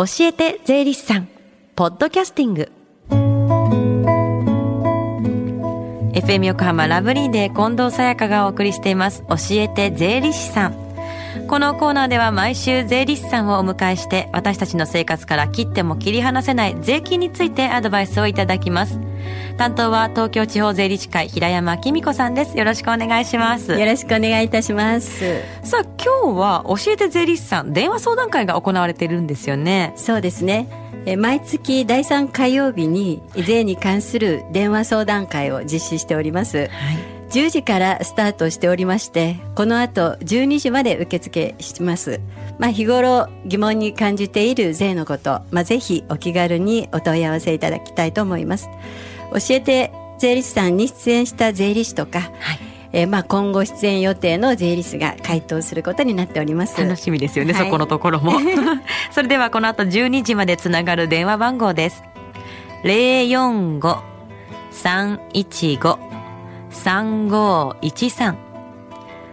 教えて税理士さん。ポッドキャスティング。FM 横浜ラブリーで近藤沙耶香がお送りしています。教えて税理士さん。このコーナーでは毎週税理士さんをお迎えして私たちの生活から切っても切り離せない税金についてアドバイスをいただきます。担当は東京地方税理士会平山紀美子さんです。よろしくお願いします。よろしくお願いいたします。さあ今日は教えて税理士さん電話相談会が行われているんですよね。そうですね。毎月第3火曜日に税に関する電話相談会を実施しております、はい10時からスタートしておりまして、この後12時まで受付します。まあ日頃疑問に感じている税のこと、まあぜひお気軽にお問い合わせいただきたいと思います。教えて税理士さんに出演した税理士とか、はい。えー、まあ今後出演予定の税理士が回答することになっております。楽しみですよね、はい、そこのところも。それではこの後12時までつながる電話番号です。045-315 3513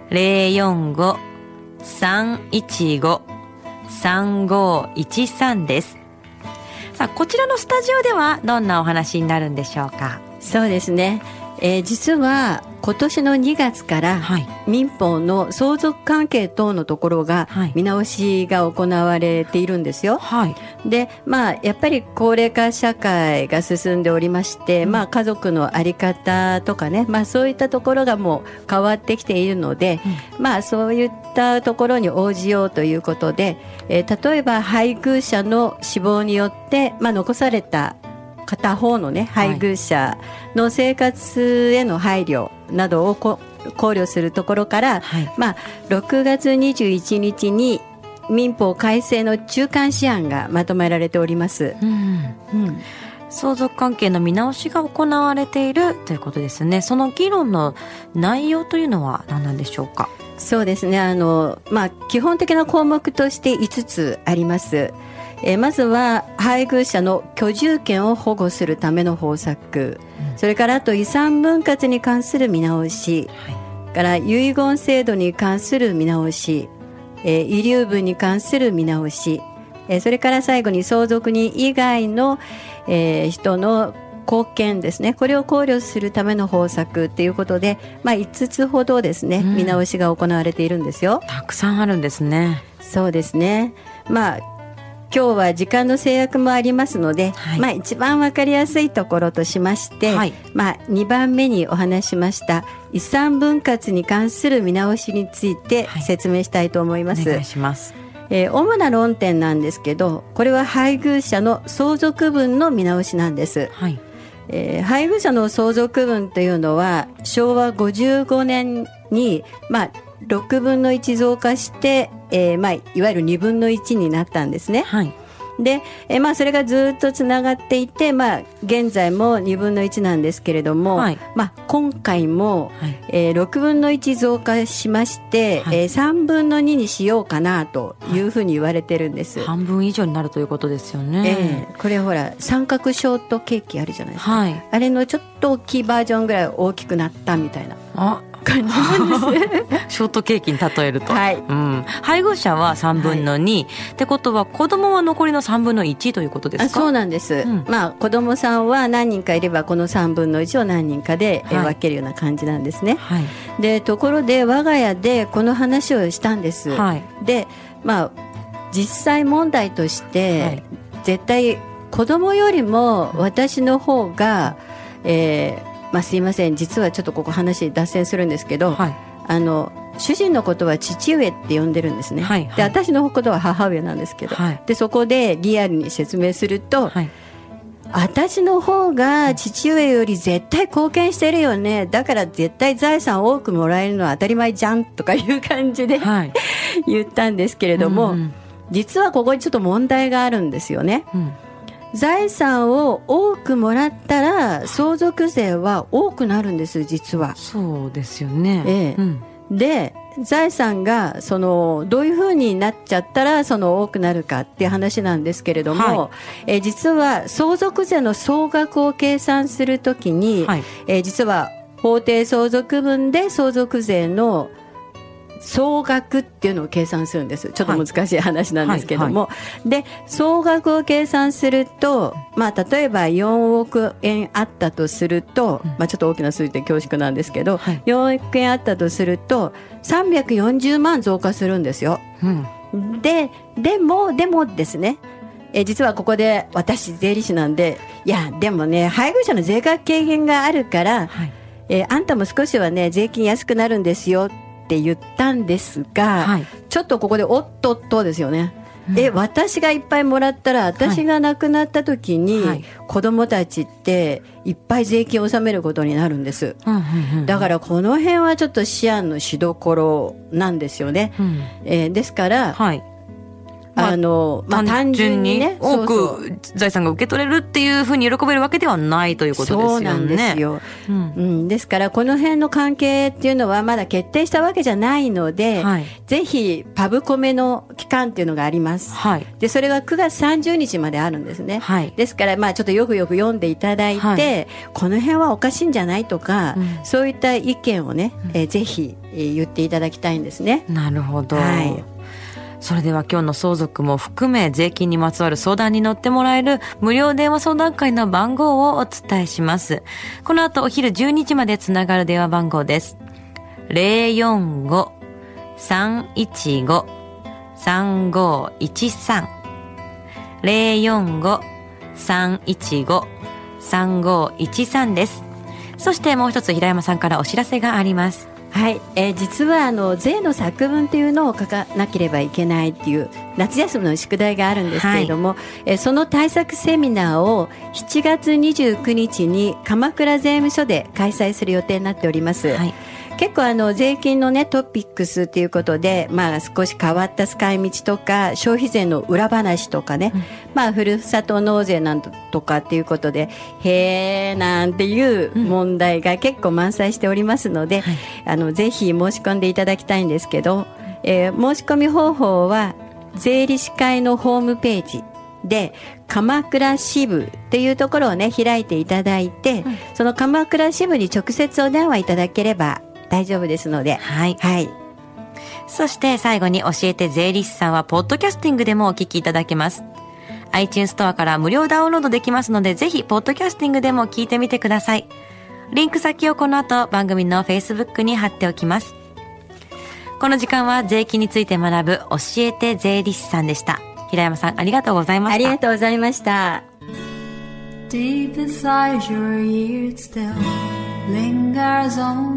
045-315-3513です。さあ、こちらのスタジオではどんなお話になるんでしょうか？そうですね。えー、実は今年の2月から民法の相続関係等のところが見直しが行われているんですよ。はい、でまあやっぱり高齢化社会が進んでおりまして、うん、まあ家族の在り方とかね、まあ、そういったところがもう変わってきているので、うん、まあそういったところに応じようということで、えー、例えば配偶者の死亡によって、まあ、残された片方のね配偶者の生活への配慮などを考慮するところから、はい、まあ、6月21日に民法改正の中間試案がまとめられております。うん、うん相続関係の見直しが行われているということですね。その議論の内容というのは何なんでしょうか？そうですね。あのまあ基本的な項目として5つあります。えー、まずは配偶者の居住権を保護するための方策、うん、それからあと遺産分割に関する見直し、はい、から遺言制度に関する見直し、えー、遺留分に関する見直し、えー、それから最後に相続人以外の、えー、人の貢献ですねこれを考慮するための方策ということで、まあ、5つほどですね、うん、見直しが行われているんですよ。たくさんあるんですね。そうですね。まあ今日は時間の制約もありますので、はい、まあ一番わかりやすいところとしまして、はい、まあ2番目にお話しました遺産分割に関する見直しについて説明したいと思います。はい、お願いします。えー、主な論点なんですけど、これは配偶者の相続分の見直しなんです。はい。えー、配偶者の相続分というのは昭和55年に、まあ、6分の1増加して、えーまあ、いわゆる2分の1になったんですね。はいで、えまあ、それがずっとつながっていて、まあ、現在も2分の1なんですけれども、はい、まあ、今回も、はい、えー、6分の1増加しまして、はい、えー、3分の2にしようかなというふうに言われてるんです、半分以上になるということですよね、えー、これほら三角ショートケーキあるじゃないですか、はい、あれのちょっと大きいバージョンぐらい大きくなったみたいな。あ感じなんですショートケーキに例えると、はい。うん、配偶者は3分の2、はい、ってことは子供は残りの3分の1ということですか？そうなんです、うん、まあ子供さんは何人かいればこの3分の1を何人かで分けるような感じなんですね、はい、でところで我が家でこの話をしたんです、はい、でまあ実際問題として、はい、絶対子供よりも私の方が、えー、まあ、すいません。実はちょっとここ話脱線するんですけど、はい、あの主人のことは父上って呼んでるんですね、はいはい、で私のことは母上なんですけど、はい、でそこでリアルに説明すると、はい、私の方が父上より絶対貢献してるよね。だから絶対財産多くもらえるのは当たり前じゃんとかいう感じで、はい、言ったんですけれども、うんうん、実はここにちょっと問題があるんですよね。うん財産を多くもらったら相続税は多くなるんです実は。そうですよね、ええ、うん、で財産がそのどういうふうになっちゃったらその多くなるかっていう話なんですけれども、はい、え実は相続税の総額を計算するときに、はい、え実は法定相続分で相続税の総額っていうのを計算するんです。ちょっと難しい話なんですけども、で総額を計算すると、まあ、例えば4億円あったとすると、まあ、ちょっと大きな数字で恐縮なんですけど、はい、4億円あったとすると340万増加するんですよ。うん、ででもでもですねえ実はここで私税理士なんでいやでもね配偶者の税額軽減があるから、はい、えあんたも少しはね税金安くなるんですよって言ったんですが、はい、ちょっとここでおっとっとですよね。え私がいっぱいもらったら私が亡くなった時に、はい、子供たちっていっぱい税金を納めることになるんです、だからこの辺はちょっと思案のしどころなんですよね、うん、えー、ですから、はいあの、まあ、単純にね、多く財産が受け取れるっていうふうに喜べるわけではないということですよね。そうなんですよ。うん、うん、ですから、この辺の関係っていうのはまだ決定したわけじゃないので、はい、ぜひ、パブコメの期間っていうのがあります。はい。で、それが9月30日まであるんですね。はい。ですから、まあ、ちょっとよくよく読んでいただいて、はい、この辺はおかしいんじゃないとか、うん、そういった意見をね、えー、ぜひ、えー、言っていただきたいんですね。なるほど。はい。それでは今日の相続も含め税金にまつわる相談に乗ってもらえる無料電話相談会の番号をお伝えします。この後お昼12時までつながる電話番号です。045-315-3513 045-315-3513です。そしてもう一つ平山さんからお知らせがあります。はい、えー、実はあの税の作文というのを書かなければいけないっていう夏休みの宿題があるんですけれども、はい、えー、その対策セミナーを7月29日に鎌倉税務署で開催する予定になっております。はい結構あの税金のねトピックスっていうことで、まあ少し変わった使い道とか消費税の裏話とかね、うん、まあふるさと納税なんとかっていうことで、へーなんていう問題が結構満載しておりますので、うんはい、あのぜひ申し込んでいただきたいんですけど、えー、申し込み方法は税理士会のホームページで鎌倉支部っていうところをね開いていただいて、うん、その鎌倉支部に直接お電話いただければ大丈夫ですので。はい。はい。そして最後に教えて税理士さんは、ポッドキャスティングでもお聞きいただけます。iTunes ストアから無料ダウンロードできますので、ぜひ、ポッドキャスティングでも聞いてみてください。リンク先をこの後、番組の Facebook に貼っておきます。この時間は税金について学ぶ教えて税理士さんでした。平山さん、ありがとうございました。ありがとうございました。Deep inside your ears still lingers on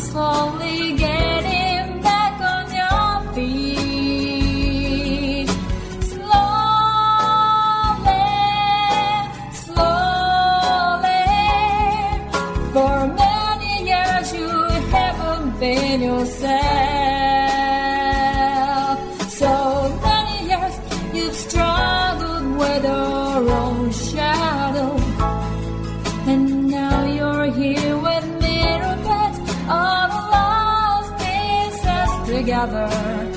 slowly getting back on your feet. Slowly, slowly. For many years you haven't been yourself. another.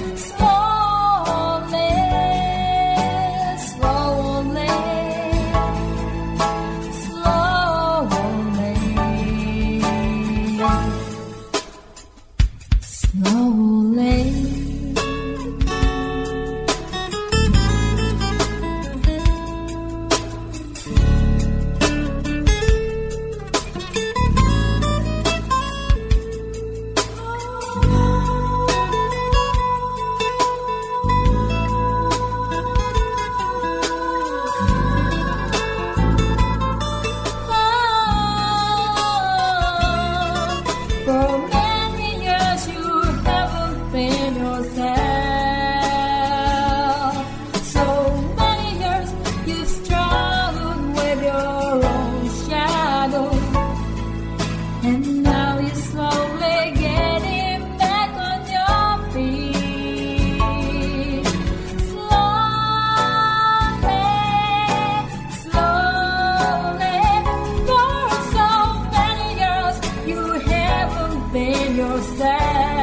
yourself.